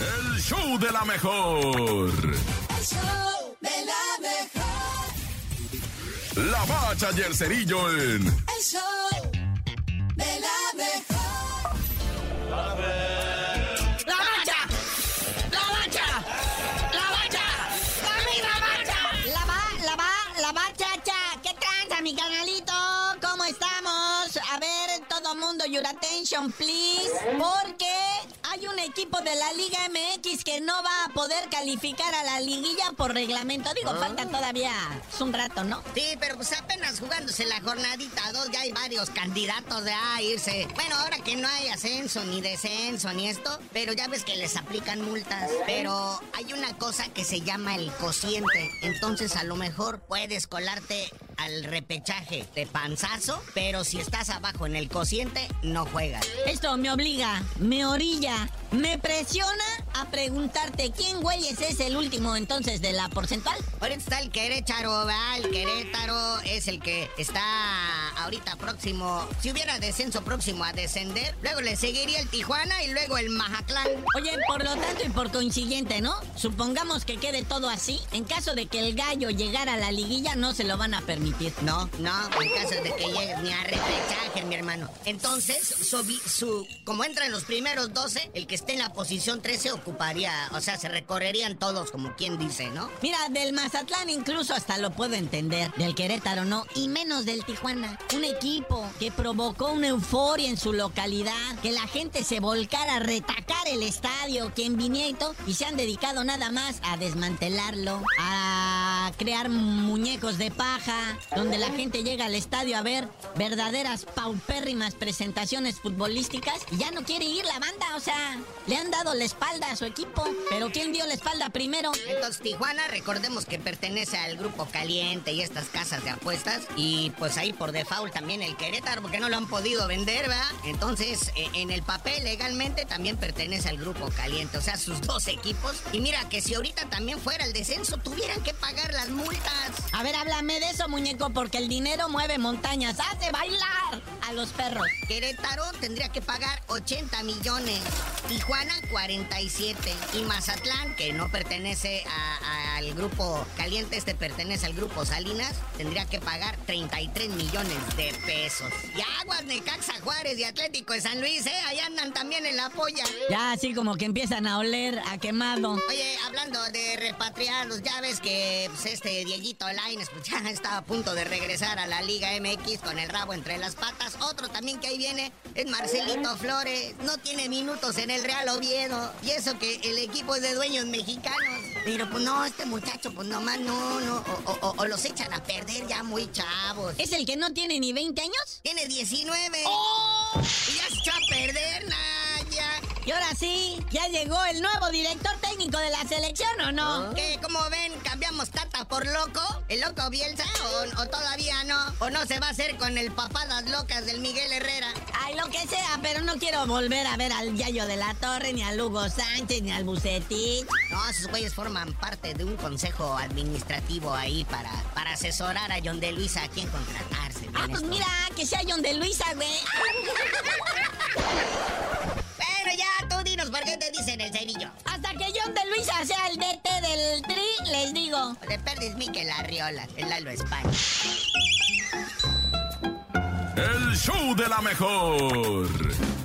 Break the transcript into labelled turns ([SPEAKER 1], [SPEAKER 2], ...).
[SPEAKER 1] El show de la mejor.
[SPEAKER 2] El show de la mejor.
[SPEAKER 1] La bacha y el cerillo en
[SPEAKER 2] El show de la mejor.
[SPEAKER 3] ¡La bacha! ¡La bacha! ¡La bacha! ¡Dame la bacha!
[SPEAKER 4] La va, la va, la va, chacha. ¿Qué tranza, mi canalito? ¿Cómo estamos? A ver, todo mundo, your attention, please. Porque hay un equipo de la Liga MX que no va a poder calificar a la liguilla por reglamento. Digo, falta todavía es un rato, ¿no?
[SPEAKER 3] Sí, pero pues apenas jugándose la jornadita 2 ya hay varios candidatos de a irse. Bueno, ahora que no hay ascenso ni descenso ni esto, pero ya ves que les aplican multas. Pero hay una cosa que se llama el cociente. Entonces a lo mejor puedes colarte al repechaje de panzazo, pero si estás abajo en el cociente, no juegas.
[SPEAKER 4] Esto me obliga, me orilla, me presiona a preguntarte quién güeyes es el último entonces de la porcentual.
[SPEAKER 3] Ahorita está el Querétaro, ¿verdad? El Querétaro es el que está ahorita próximo. Si hubiera descenso próximo a descender, luego le seguiría el Tijuana y luego el Mazatlán.
[SPEAKER 4] Oye, por lo tanto y por consiguiente, ¿no? Supongamos que quede todo así. En caso de que el gallo llegara a la liguilla, no se lo van a permitir.
[SPEAKER 3] No, no, en caso de que llegues ni a repechaje, mi hermano. Entonces, su, su, como entra en los primeros 12, el que esté en la posición 13 ocuparía, o sea, se recorrerían todos, como quien dice, ¿no?
[SPEAKER 4] Mira, del Mazatlán incluso hasta lo puedo entender. Del Querétaro no. Y menos del Tijuana. Un equipo que provocó una euforia en su localidad. Que la gente se volcara a retacar el estadio. Quien vinieto. Y se han dedicado nada más a desmantelarlo. A crear muñecos de paja. Donde la gente llega al estadio a ver verdaderas paupérrimas presentaciones futbolísticas. Y ya no quiere ir la banda. O sea, le han dado la espalda a su equipo. Pero ¿quién dio la espalda primero?
[SPEAKER 3] Entonces Tijuana, recordemos que pertenece al grupo Caliente y estas casas de apuestas. Y pues ahí por default también el Querétaro, porque no lo han podido vender, ¿verdad? Entonces, eh, en el papel legalmente también pertenece al grupo Caliente, o sea, sus dos equipos. Y mira que si ahorita también fuera el descenso, tuvieran que pagar las multas.
[SPEAKER 4] A ver, háblame de eso, muñeco, porque el dinero mueve montañas. ¡Hace bailar a los perros!
[SPEAKER 3] Querétaro tendría que pagar 80 millones, Tijuana 47 y Mazatlán, que no pertenece a- a- al grupo Caliente, este pertenece al grupo Salinas, tendría que pagar 33 millones de pesos. Y Aguas, Necaxa, Juárez y Atlético de San Luis, ¿eh? Ahí andan también en la polla.
[SPEAKER 4] Ya así como que empiezan a oler a quemado.
[SPEAKER 3] Oye, hablando de repatriados, ya ves que pues, este Dieguito Laines pues, ya está a punto de regresar a la Liga MX con el rabo entre las patas. Otro también que ahí viene es Marcelito Flores. No tiene minutos en el Real Oviedo. Y eso que el equipo es de dueños mexicanos. Pero pues no, este muchacho pues nomás no, no. O, o- o- o los echan a perder ya muy chavos.
[SPEAKER 4] ¿Es el que no tiene ni 20 años?
[SPEAKER 3] Tiene 19.
[SPEAKER 4] ¡Oh!
[SPEAKER 3] Y ya se echó a perder, Naya.
[SPEAKER 4] Y ahora sí, ya llegó el nuevo director técnico de la selección, ¿o no?
[SPEAKER 3] ¿Qué? ¿Cómo ven? ¿Cambiamos Tata por loco? ¿El loco Bielsa? ¿O, o todavía no? ¿O no se va a hacer con el papadas locas del Miguel Herrera?
[SPEAKER 4] Ay, lo que sea, pero no quiero volver a ver al Yayo de la Torre, ni al Hugo Sánchez, ni al Bucetich.
[SPEAKER 3] No, esos güeyes forman parte de un consejo administrativo ahí para, para asesorar a John de Luisa a quién contratarse.
[SPEAKER 4] Ah, pues
[SPEAKER 3] esto.
[SPEAKER 4] mira, que sea John de Luisa, güey. les digo.
[SPEAKER 3] De perdis Miquel Arriola, el Lalo España.
[SPEAKER 1] El show de la mejor.